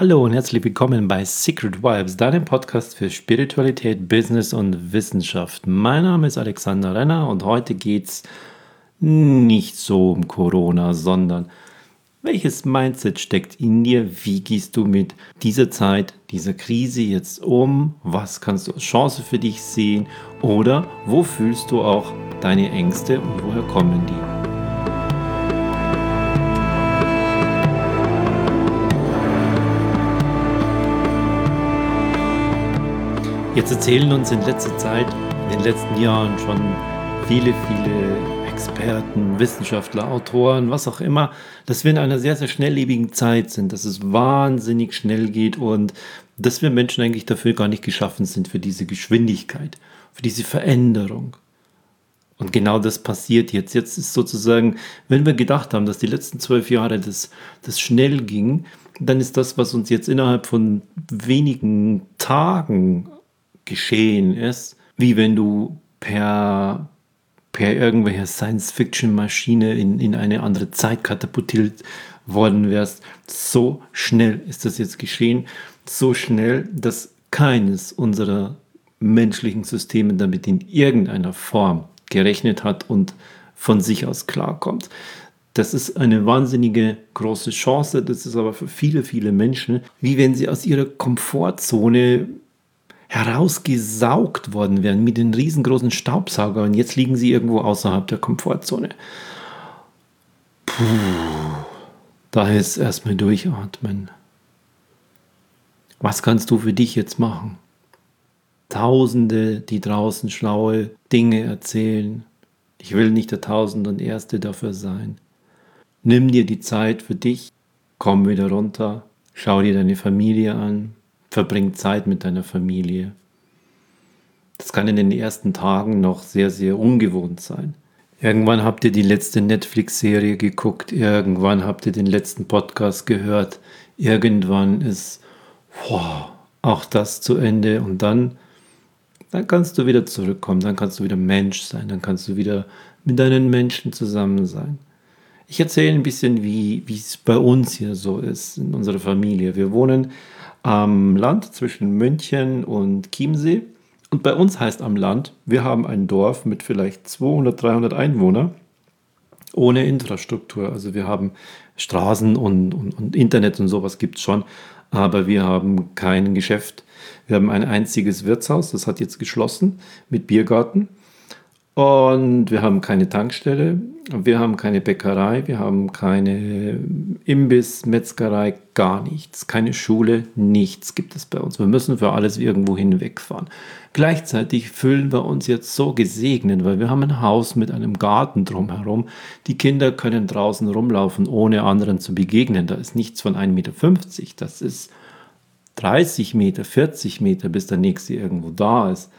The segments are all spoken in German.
Hallo und herzlich willkommen bei Secret Vibes, deinem Podcast für Spiritualität, Business und Wissenschaft. Mein Name ist Alexander Renner und heute geht es nicht so um Corona, sondern welches Mindset steckt in dir? Wie gehst du mit dieser Zeit, dieser Krise jetzt um? Was kannst du als Chance für dich sehen? Oder wo fühlst du auch deine Ängste und woher kommen die? Jetzt erzählen uns in letzter Zeit, in den letzten Jahren schon viele, viele Experten, Wissenschaftler, Autoren, was auch immer, dass wir in einer sehr, sehr schnelllebigen Zeit sind, dass es wahnsinnig schnell geht und dass wir Menschen eigentlich dafür gar nicht geschaffen sind, für diese Geschwindigkeit, für diese Veränderung. Und genau das passiert jetzt. Jetzt ist sozusagen, wenn wir gedacht haben, dass die letzten zwölf Jahre das, das schnell ging, dann ist das, was uns jetzt innerhalb von wenigen Tagen geschehen ist, wie wenn du per, per irgendwelcher Science-Fiction-Maschine in, in eine andere Zeit katapultiert worden wärst. So schnell ist das jetzt geschehen, so schnell, dass keines unserer menschlichen Systeme damit in irgendeiner Form gerechnet hat und von sich aus klarkommt. Das ist eine wahnsinnige große Chance. Das ist aber für viele, viele Menschen, wie wenn sie aus ihrer Komfortzone herausgesaugt worden wären mit den riesengroßen Staubsauger und jetzt liegen sie irgendwo außerhalb der Komfortzone. Puh, da ist erstmal durchatmen. Was kannst du für dich jetzt machen? Tausende, die draußen schlaue Dinge erzählen. Ich will nicht der Tausend und Erste dafür sein. Nimm dir die Zeit für dich, komm wieder runter, schau dir deine Familie an, verbring Zeit mit deiner Familie. Das kann in den ersten Tagen noch sehr, sehr ungewohnt sein. Irgendwann habt ihr die letzte Netflix-Serie geguckt, irgendwann habt ihr den letzten Podcast gehört, irgendwann ist boah, auch das zu Ende und dann, dann kannst du wieder zurückkommen, dann kannst du wieder Mensch sein, dann kannst du wieder mit deinen Menschen zusammen sein. Ich erzähle ein bisschen, wie es bei uns hier so ist, in unserer Familie. Wir wohnen am Land zwischen München und Chiemsee. Und bei uns heißt am Land, wir haben ein Dorf mit vielleicht 200, 300 Einwohnern ohne Infrastruktur. Also wir haben Straßen und, und, und Internet und sowas gibt es schon, aber wir haben kein Geschäft. Wir haben ein einziges Wirtshaus, das hat jetzt geschlossen mit Biergarten. Und wir haben keine Tankstelle, wir haben keine Bäckerei, wir haben keine Imbiss, Metzgerei, gar nichts. Keine Schule, nichts gibt es bei uns. Wir müssen für alles irgendwo hinwegfahren. Gleichzeitig fühlen wir uns jetzt so gesegnet, weil wir haben ein Haus mit einem Garten drumherum. Die Kinder können draußen rumlaufen, ohne anderen zu begegnen. Da ist nichts von 1,50 Meter. Das ist 30 Meter, 40 Meter, bis der nächste irgendwo da ist.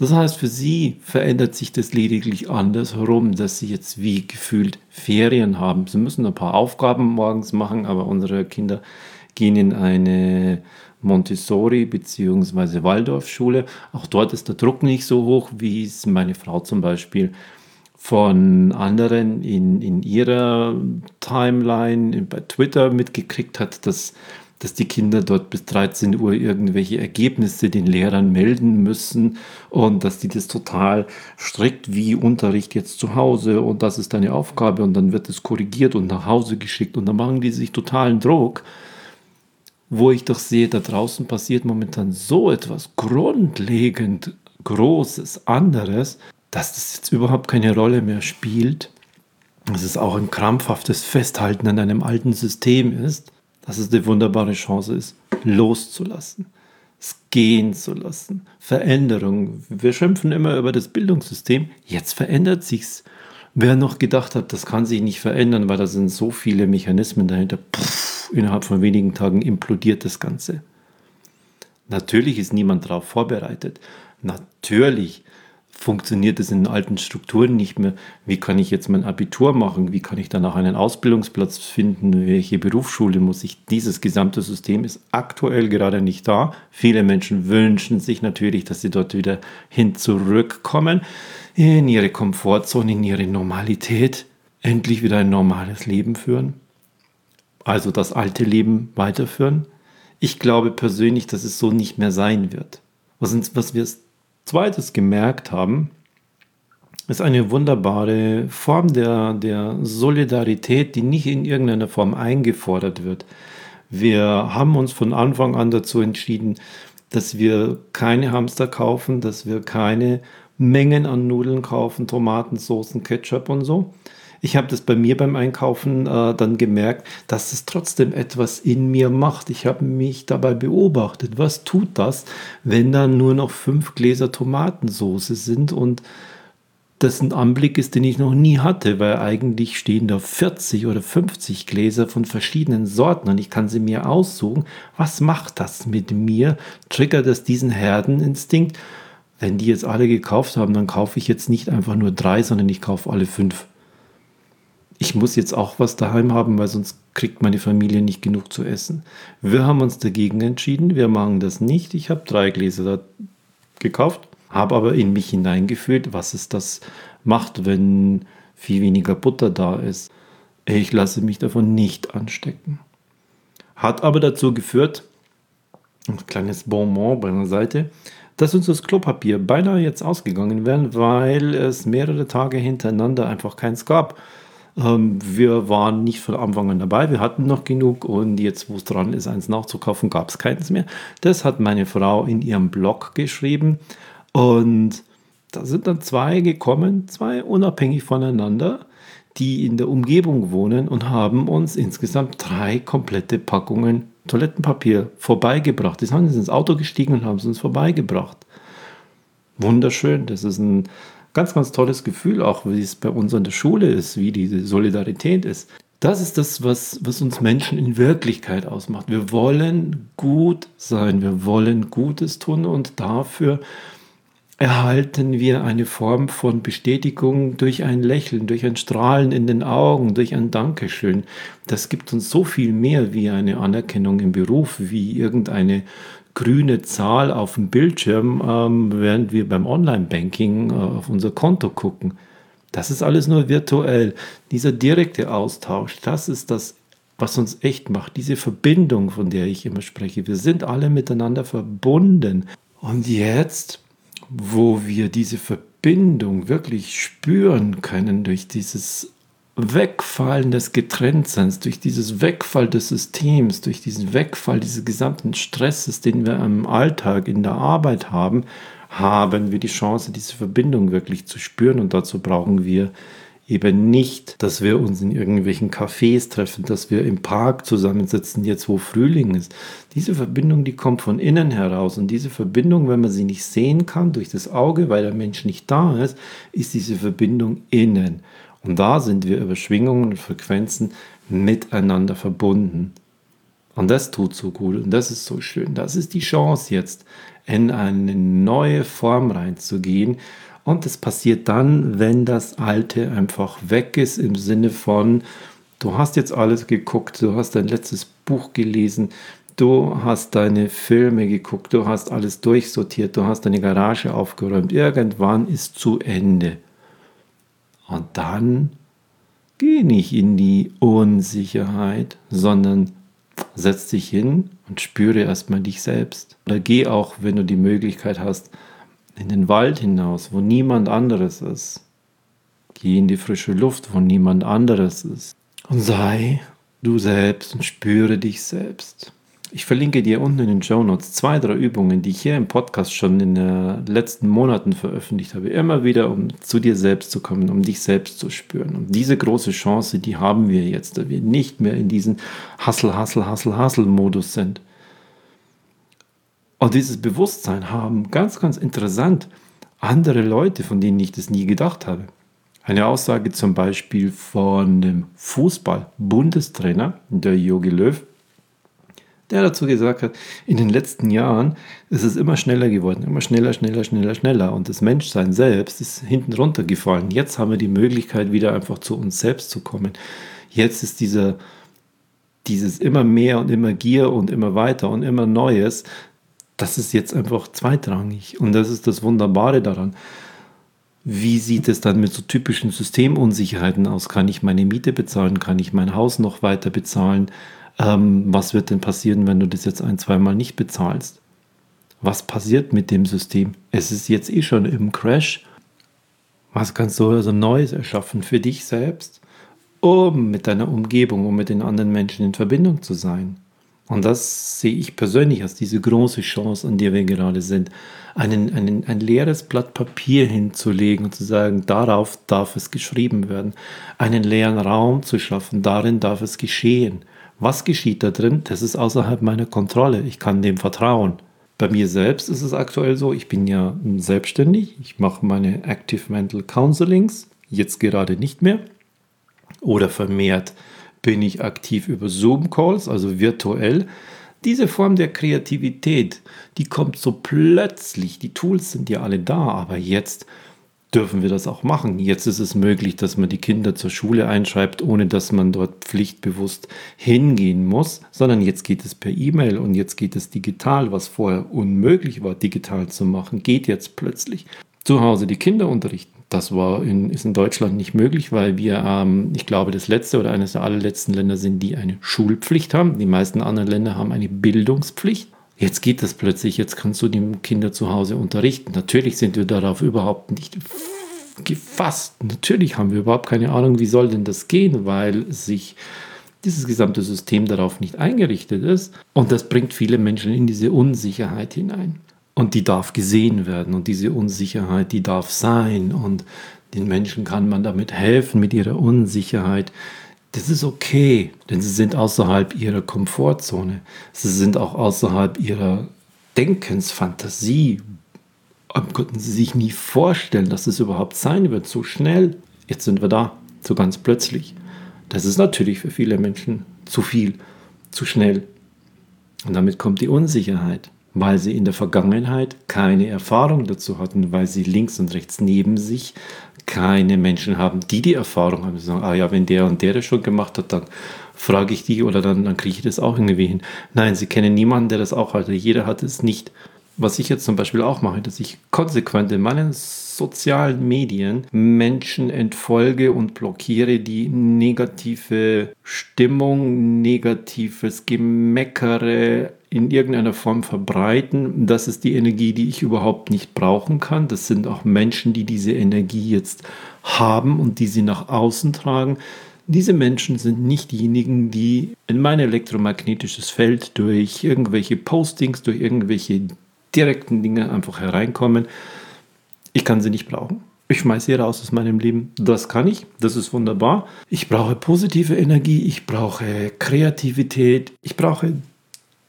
Das heißt, für sie verändert sich das lediglich andersherum, dass sie jetzt wie gefühlt Ferien haben. Sie müssen ein paar Aufgaben morgens machen, aber unsere Kinder gehen in eine Montessori- bzw. Waldorfschule. Auch dort ist der Druck nicht so hoch, wie es meine Frau zum Beispiel von anderen in, in ihrer Timeline bei Twitter mitgekriegt hat, dass dass die Kinder dort bis 13 Uhr irgendwelche Ergebnisse den Lehrern melden müssen und dass die das total strikt wie Unterricht jetzt zu Hause und das ist deine Aufgabe und dann wird es korrigiert und nach Hause geschickt und dann machen die sich totalen Druck. Wo ich doch sehe, da draußen passiert momentan so etwas grundlegend Großes, anderes, dass das jetzt überhaupt keine Rolle mehr spielt. Dass es auch ein krampfhaftes Festhalten an einem alten System ist dass es eine wunderbare Chance ist, loszulassen, es gehen zu lassen, Veränderung. Wir schimpfen immer über das Bildungssystem, jetzt verändert sich's. Wer noch gedacht hat, das kann sich nicht verändern, weil da sind so viele Mechanismen dahinter, pff, innerhalb von wenigen Tagen implodiert das Ganze. Natürlich ist niemand darauf vorbereitet. Natürlich funktioniert es in alten Strukturen nicht mehr. Wie kann ich jetzt mein Abitur machen? Wie kann ich danach einen Ausbildungsplatz finden? Welche Berufsschule muss ich? Dieses gesamte System ist aktuell gerade nicht da. Viele Menschen wünschen sich natürlich, dass sie dort wieder hin zurückkommen, in ihre Komfortzone, in ihre Normalität, endlich wieder ein normales Leben führen. Also das alte Leben weiterführen. Ich glaube persönlich, dass es so nicht mehr sein wird. Was, was wir zweites gemerkt haben, ist eine wunderbare Form der, der Solidarität, die nicht in irgendeiner Form eingefordert wird. Wir haben uns von Anfang an dazu entschieden, dass wir keine Hamster kaufen, dass wir keine Mengen an Nudeln kaufen, Tomaten, Soßen, Ketchup und so. Ich habe das bei mir beim Einkaufen äh, dann gemerkt, dass es trotzdem etwas in mir macht. Ich habe mich dabei beobachtet. Was tut das, wenn da nur noch fünf Gläser Tomatensoße sind und das ein Anblick ist, den ich noch nie hatte, weil eigentlich stehen da 40 oder 50 Gläser von verschiedenen Sorten und ich kann sie mir aussuchen. Was macht das mit mir? Triggert das diesen Herdeninstinkt? Wenn die jetzt alle gekauft haben, dann kaufe ich jetzt nicht einfach nur drei, sondern ich kaufe alle fünf. Ich muss jetzt auch was daheim haben, weil sonst kriegt meine Familie nicht genug zu essen. Wir haben uns dagegen entschieden, wir machen das nicht. Ich habe drei Gläser gekauft habe aber in mich hineingefühlt, was es das macht, wenn viel weniger Butter da ist. Ich lasse mich davon nicht anstecken. Hat aber dazu geführt, ein kleines Bonbon bei der Seite, dass uns das Klopapier beinahe jetzt ausgegangen wäre, weil es mehrere Tage hintereinander einfach keins gab. Ähm, wir waren nicht von Anfang an dabei, wir hatten noch genug und jetzt, wo es dran ist, eins nachzukaufen, gab es keins mehr. Das hat meine Frau in ihrem Blog geschrieben und da sind dann zwei gekommen, zwei unabhängig voneinander, die in der Umgebung wohnen und haben uns insgesamt drei komplette Packungen Toilettenpapier vorbeigebracht. Die sind ins Auto gestiegen und haben es uns vorbeigebracht. Wunderschön, das ist ein ganz, ganz tolles Gefühl, auch wie es bei uns in der Schule ist, wie diese Solidarität ist. Das ist das, was, was uns Menschen in Wirklichkeit ausmacht. Wir wollen gut sein, wir wollen Gutes tun und dafür erhalten wir eine Form von Bestätigung durch ein Lächeln, durch ein Strahlen in den Augen, durch ein Dankeschön. Das gibt uns so viel mehr wie eine Anerkennung im Beruf, wie irgendeine grüne Zahl auf dem Bildschirm, ähm, während wir beim Online-Banking äh, auf unser Konto gucken. Das ist alles nur virtuell. Dieser direkte Austausch, das ist das, was uns echt macht. Diese Verbindung, von der ich immer spreche. Wir sind alle miteinander verbunden. Und jetzt wo wir diese Verbindung wirklich spüren können durch dieses Wegfallen des Getrenntseins, durch dieses Wegfall des Systems, durch diesen Wegfall dieses gesamten Stresses, den wir im Alltag in der Arbeit haben, haben wir die Chance, diese Verbindung wirklich zu spüren und dazu brauchen wir eben nicht, dass wir uns in irgendwelchen Cafés treffen, dass wir im Park zusammensitzen, jetzt wo Frühling ist. Diese Verbindung, die kommt von innen heraus. Und diese Verbindung, wenn man sie nicht sehen kann durch das Auge, weil der Mensch nicht da ist, ist diese Verbindung innen. Und da sind wir über Schwingungen und Frequenzen miteinander verbunden. Und das tut so gut und das ist so schön. Das ist die Chance jetzt, in eine neue Form reinzugehen und das passiert dann, wenn das Alte einfach weg ist, im Sinne von, du hast jetzt alles geguckt, du hast dein letztes Buch gelesen, du hast deine Filme geguckt, du hast alles durchsortiert, du hast deine Garage aufgeräumt. Irgendwann ist zu Ende. Und dann geh nicht in die Unsicherheit, sondern setz dich hin und spüre erstmal dich selbst. Oder geh auch, wenn du die Möglichkeit hast, in den Wald hinaus, wo niemand anderes ist. Geh in die frische Luft, wo niemand anderes ist. Und sei du selbst und spüre dich selbst. Ich verlinke dir unten in den Show Notes zwei, drei Übungen, die ich hier im Podcast schon in den letzten Monaten veröffentlicht habe. Immer wieder, um zu dir selbst zu kommen, um dich selbst zu spüren. Und diese große Chance, die haben wir jetzt, da wir nicht mehr in diesem Hustle, Hustle, Hustle, Hustle-Modus sind. Und dieses Bewusstsein haben ganz, ganz interessant andere Leute, von denen ich das nie gedacht habe. Eine Aussage zum Beispiel von dem Fußball-Bundestrainer, der Jogi Löw, der dazu gesagt hat, in den letzten Jahren ist es immer schneller geworden, immer schneller, schneller, schneller, schneller. Und das Menschsein selbst ist hinten runtergefallen. Jetzt haben wir die Möglichkeit, wieder einfach zu uns selbst zu kommen. Jetzt ist dieser, dieses immer mehr und immer Gier und immer weiter und immer Neues das ist jetzt einfach zweitrangig. Und das ist das Wunderbare daran. Wie sieht es dann mit so typischen Systemunsicherheiten aus? Kann ich meine Miete bezahlen? Kann ich mein Haus noch weiter bezahlen? Ähm, was wird denn passieren, wenn du das jetzt ein, zweimal nicht bezahlst? Was passiert mit dem System? Es ist jetzt eh schon im Crash. Was kannst du also Neues erschaffen für dich selbst, um mit deiner Umgebung, um mit den anderen Menschen in Verbindung zu sein? Und das sehe ich persönlich als diese große Chance, an der wir gerade sind, einen, einen, ein leeres Blatt Papier hinzulegen und zu sagen, darauf darf es geschrieben werden, einen leeren Raum zu schaffen, darin darf es geschehen. Was geschieht da drin? Das ist außerhalb meiner Kontrolle. Ich kann dem vertrauen. Bei mir selbst ist es aktuell so, ich bin ja selbstständig, ich mache meine Active Mental Counselings, jetzt gerade nicht mehr. Oder vermehrt bin ich aktiv über Zoom-Calls, also virtuell. Diese Form der Kreativität, die kommt so plötzlich. Die Tools sind ja alle da, aber jetzt dürfen wir das auch machen. Jetzt ist es möglich, dass man die Kinder zur Schule einschreibt, ohne dass man dort pflichtbewusst hingehen muss, sondern jetzt geht es per E-Mail und jetzt geht es digital, was vorher unmöglich war, digital zu machen, geht jetzt plötzlich. Zu Hause die Kinder unterrichten. Das war in, ist in Deutschland nicht möglich, weil wir, ähm, ich glaube, das letzte oder eines der allerletzten Länder sind, die eine Schulpflicht haben. Die meisten anderen Länder haben eine Bildungspflicht. Jetzt geht das plötzlich, jetzt kannst du die Kinder zu Hause unterrichten. Natürlich sind wir darauf überhaupt nicht gefasst. Natürlich haben wir überhaupt keine Ahnung, wie soll denn das gehen, weil sich dieses gesamte System darauf nicht eingerichtet ist. Und das bringt viele Menschen in diese Unsicherheit hinein. Und die darf gesehen werden und diese Unsicherheit, die darf sein und den Menschen kann man damit helfen mit ihrer Unsicherheit. Das ist okay, denn sie sind außerhalb ihrer Komfortzone. Sie sind auch außerhalb ihrer Denkensfantasie. Konnten sie sich nie vorstellen, dass es überhaupt sein wird, so schnell. Jetzt sind wir da, so ganz plötzlich. Das ist natürlich für viele Menschen zu viel, zu schnell. Und damit kommt die Unsicherheit weil sie in der Vergangenheit keine Erfahrung dazu hatten, weil sie links und rechts neben sich keine Menschen haben, die die Erfahrung haben. Sie sagen, ah ja, wenn der und der das schon gemacht hat, dann frage ich die oder dann, dann kriege ich das auch irgendwie hin. Nein, sie kennen niemanden, der das auch hatte. Jeder hat es nicht. Was ich jetzt zum Beispiel auch mache, dass ich konsequent in meinen sozialen Medien Menschen entfolge und blockiere, die negative Stimmung, negatives Gemeckere, in irgendeiner Form verbreiten. Das ist die Energie, die ich überhaupt nicht brauchen kann. Das sind auch Menschen, die diese Energie jetzt haben und die sie nach außen tragen. Diese Menschen sind nicht diejenigen, die in mein elektromagnetisches Feld durch irgendwelche Postings, durch irgendwelche direkten Dinge einfach hereinkommen. Ich kann sie nicht brauchen. Ich schmeiße sie raus aus meinem Leben. Das kann ich. Das ist wunderbar. Ich brauche positive Energie. Ich brauche Kreativität. Ich brauche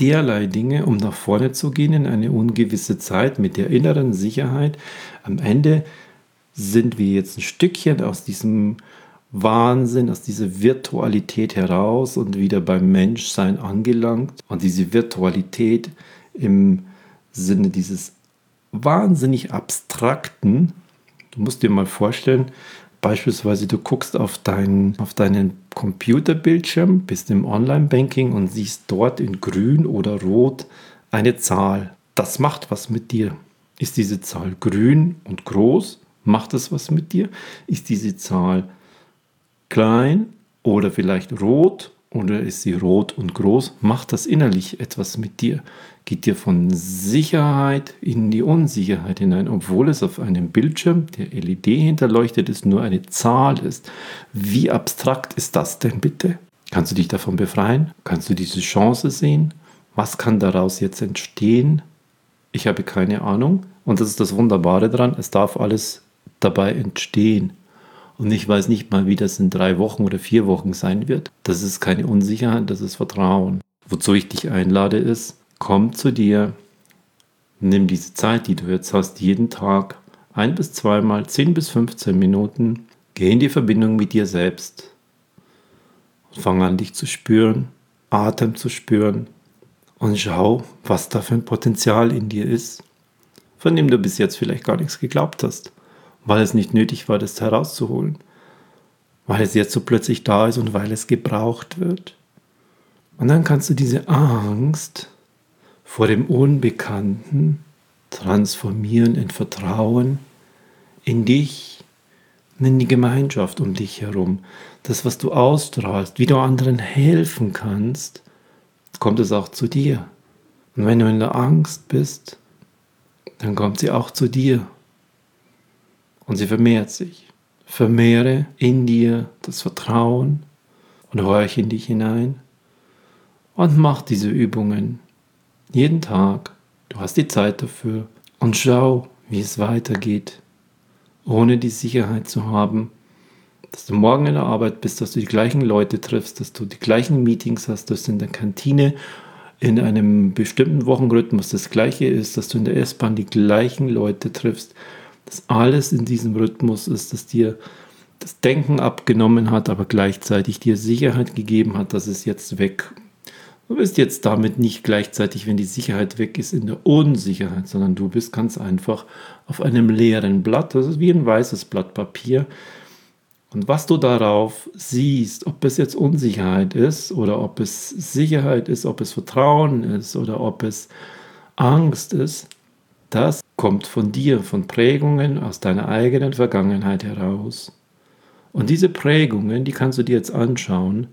derlei Dinge, um nach vorne zu gehen in eine ungewisse Zeit mit der inneren Sicherheit. Am Ende sind wir jetzt ein Stückchen aus diesem Wahnsinn, aus dieser Virtualität heraus und wieder beim Menschsein angelangt. Und diese Virtualität im Sinne dieses wahnsinnig abstrakten, du musst dir mal vorstellen, beispielsweise du guckst auf, dein, auf deinen Computerbildschirm, bist im Online-Banking und siehst dort in grün oder rot eine Zahl. Das macht was mit dir. Ist diese Zahl grün und groß? Macht es was mit dir? Ist diese Zahl klein oder vielleicht rot oder ist sie rot und groß? Macht das innerlich etwas mit dir? Geht dir von Sicherheit in die Unsicherheit hinein, obwohl es auf einem Bildschirm, der LED hinterleuchtet ist, nur eine Zahl ist? Wie abstrakt ist das denn bitte? Kannst du dich davon befreien? Kannst du diese Chance sehen? Was kann daraus jetzt entstehen? Ich habe keine Ahnung. Und das ist das Wunderbare daran, es darf alles dabei entstehen. Und ich weiß nicht mal, wie das in drei Wochen oder vier Wochen sein wird. Das ist keine Unsicherheit, das ist Vertrauen. Wozu ich dich einlade, ist, komm zu dir, nimm diese Zeit, die du jetzt hast, jeden Tag, ein bis zweimal, zehn bis 15 Minuten, geh in die Verbindung mit dir selbst. Fang an, dich zu spüren, Atem zu spüren und schau, was da für ein Potenzial in dir ist, von dem du bis jetzt vielleicht gar nichts geglaubt hast weil es nicht nötig war, das herauszuholen, weil es jetzt so plötzlich da ist und weil es gebraucht wird. Und dann kannst du diese Angst vor dem Unbekannten transformieren in Vertrauen in dich, in die Gemeinschaft um dich herum. Das, was du ausstrahlst, wie du anderen helfen kannst, kommt es auch zu dir. Und wenn du in der Angst bist, dann kommt sie auch zu dir. Und sie vermehrt sich. Vermehre in dir das Vertrauen und horch in dich hinein und mach diese Übungen jeden Tag. Du hast die Zeit dafür und schau, wie es weitergeht, ohne die Sicherheit zu haben, dass du morgen in der Arbeit bist, dass du die gleichen Leute triffst, dass du die gleichen Meetings hast, dass du in der Kantine in einem bestimmten Wochenrhythmus das gleiche ist, dass du in der S-Bahn die gleichen Leute triffst, dass alles in diesem Rhythmus ist, dass dir das Denken abgenommen hat, aber gleichzeitig dir Sicherheit gegeben hat, dass es jetzt weg. Du bist jetzt damit nicht gleichzeitig, wenn die Sicherheit weg ist, in der Unsicherheit, sondern du bist ganz einfach auf einem leeren Blatt, das ist wie ein weißes Blatt Papier, und was du darauf siehst, ob es jetzt Unsicherheit ist oder ob es Sicherheit ist, ob es Vertrauen ist oder ob es Angst ist, das kommt von dir, von Prägungen aus deiner eigenen Vergangenheit heraus. Und diese Prägungen, die kannst du dir jetzt anschauen.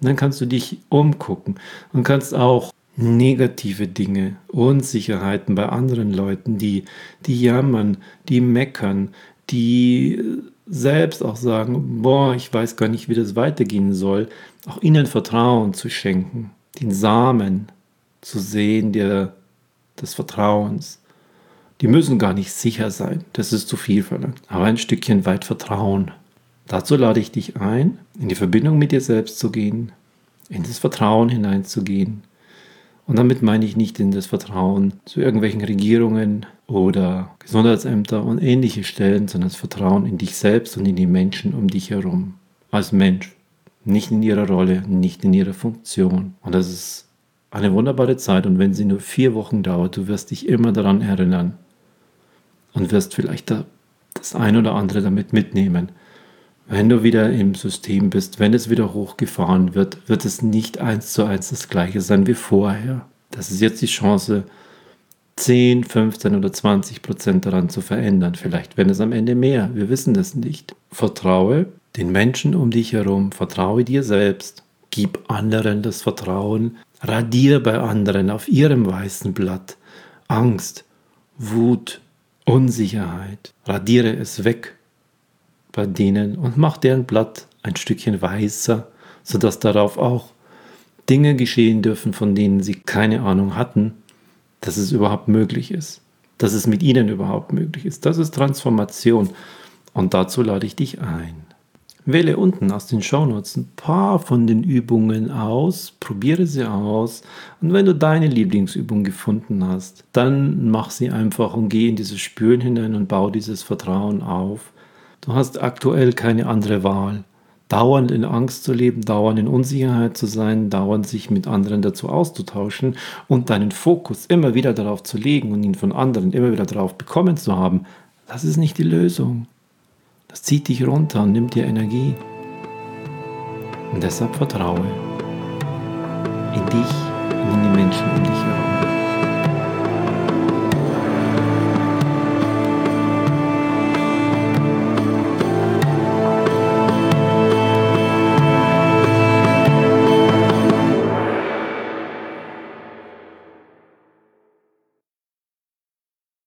Und dann kannst du dich umgucken und kannst auch negative Dinge, Unsicherheiten bei anderen Leuten, die, die jammern, die meckern, die selbst auch sagen, boah, ich weiß gar nicht, wie das weitergehen soll, auch ihnen Vertrauen zu schenken, den Samen zu sehen der, des Vertrauens. Die müssen gar nicht sicher sein, das ist zu viel verlangt, aber ein Stückchen weit Vertrauen. Dazu lade ich dich ein, in die Verbindung mit dir selbst zu gehen, in das Vertrauen hineinzugehen. Und damit meine ich nicht in das Vertrauen zu irgendwelchen Regierungen, oder Gesundheitsämter und ähnliche Stellen, sondern das Vertrauen in dich selbst und in die Menschen um dich herum. Als Mensch. Nicht in ihrer Rolle, nicht in ihrer Funktion. Und das ist eine wunderbare Zeit. Und wenn sie nur vier Wochen dauert, du wirst dich immer daran erinnern. Und wirst vielleicht das ein oder andere damit mitnehmen. Wenn du wieder im System bist, wenn es wieder hochgefahren wird, wird es nicht eins zu eins das gleiche sein wie vorher. Das ist jetzt die Chance, 10, 15 oder 20 Prozent daran zu verändern. Vielleicht wenn es am Ende mehr. Wir wissen es nicht. Vertraue den Menschen um dich herum. Vertraue dir selbst. Gib anderen das Vertrauen. Radiere bei anderen auf ihrem weißen Blatt Angst, Wut, Unsicherheit. Radiere es weg bei denen und mach deren Blatt ein Stückchen weißer, sodass darauf auch Dinge geschehen dürfen, von denen sie keine Ahnung hatten dass es überhaupt möglich ist, dass es mit ihnen überhaupt möglich ist. Das ist Transformation und dazu lade ich dich ein. Wähle unten aus den Shownotes ein paar von den Übungen aus, probiere sie aus und wenn du deine Lieblingsübung gefunden hast, dann mach sie einfach und geh in dieses Spüren hinein und bau dieses Vertrauen auf. Du hast aktuell keine andere Wahl dauernd in Angst zu leben, dauernd in Unsicherheit zu sein, dauernd sich mit anderen dazu auszutauschen und deinen Fokus immer wieder darauf zu legen und ihn von anderen immer wieder darauf bekommen zu haben, das ist nicht die Lösung. Das zieht dich runter und nimmt dir Energie. Und deshalb vertraue in dich und in die Menschen um dich herum.